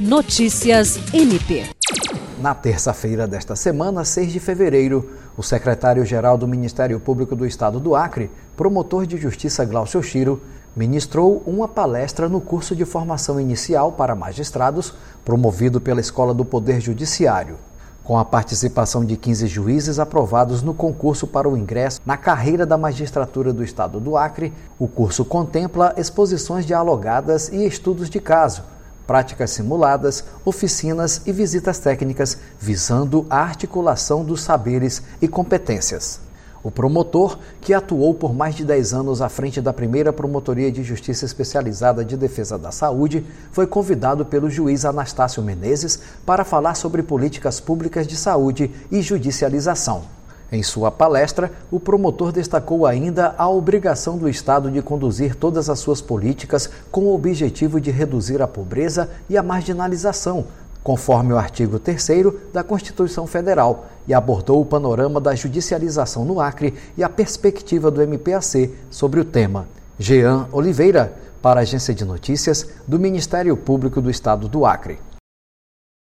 Notícias MP. Na terça-feira desta semana, 6 de fevereiro, o secretário-geral do Ministério Público do Estado do Acre, promotor de justiça Glaucio Chiro, ministrou uma palestra no curso de formação inicial para magistrados, promovido pela Escola do Poder Judiciário. Com a participação de 15 juízes aprovados no concurso para o ingresso na carreira da magistratura do Estado do Acre, o curso contempla exposições dialogadas e estudos de caso práticas simuladas, oficinas e visitas técnicas visando a articulação dos saberes e competências. O promotor, que atuou por mais de 10 anos à frente da primeira Promotoria de Justiça Especializada de Defesa da Saúde, foi convidado pelo juiz Anastácio Menezes para falar sobre políticas públicas de saúde e judicialização. Em sua palestra, o promotor destacou ainda a obrigação do Estado de conduzir todas as suas políticas com o objetivo de reduzir a pobreza e a marginalização, conforme o artigo 3 da Constituição Federal, e abordou o panorama da judicialização no Acre e a perspectiva do MPAC sobre o tema. Jean Oliveira, para a Agência de Notícias do Ministério Público do Estado do Acre.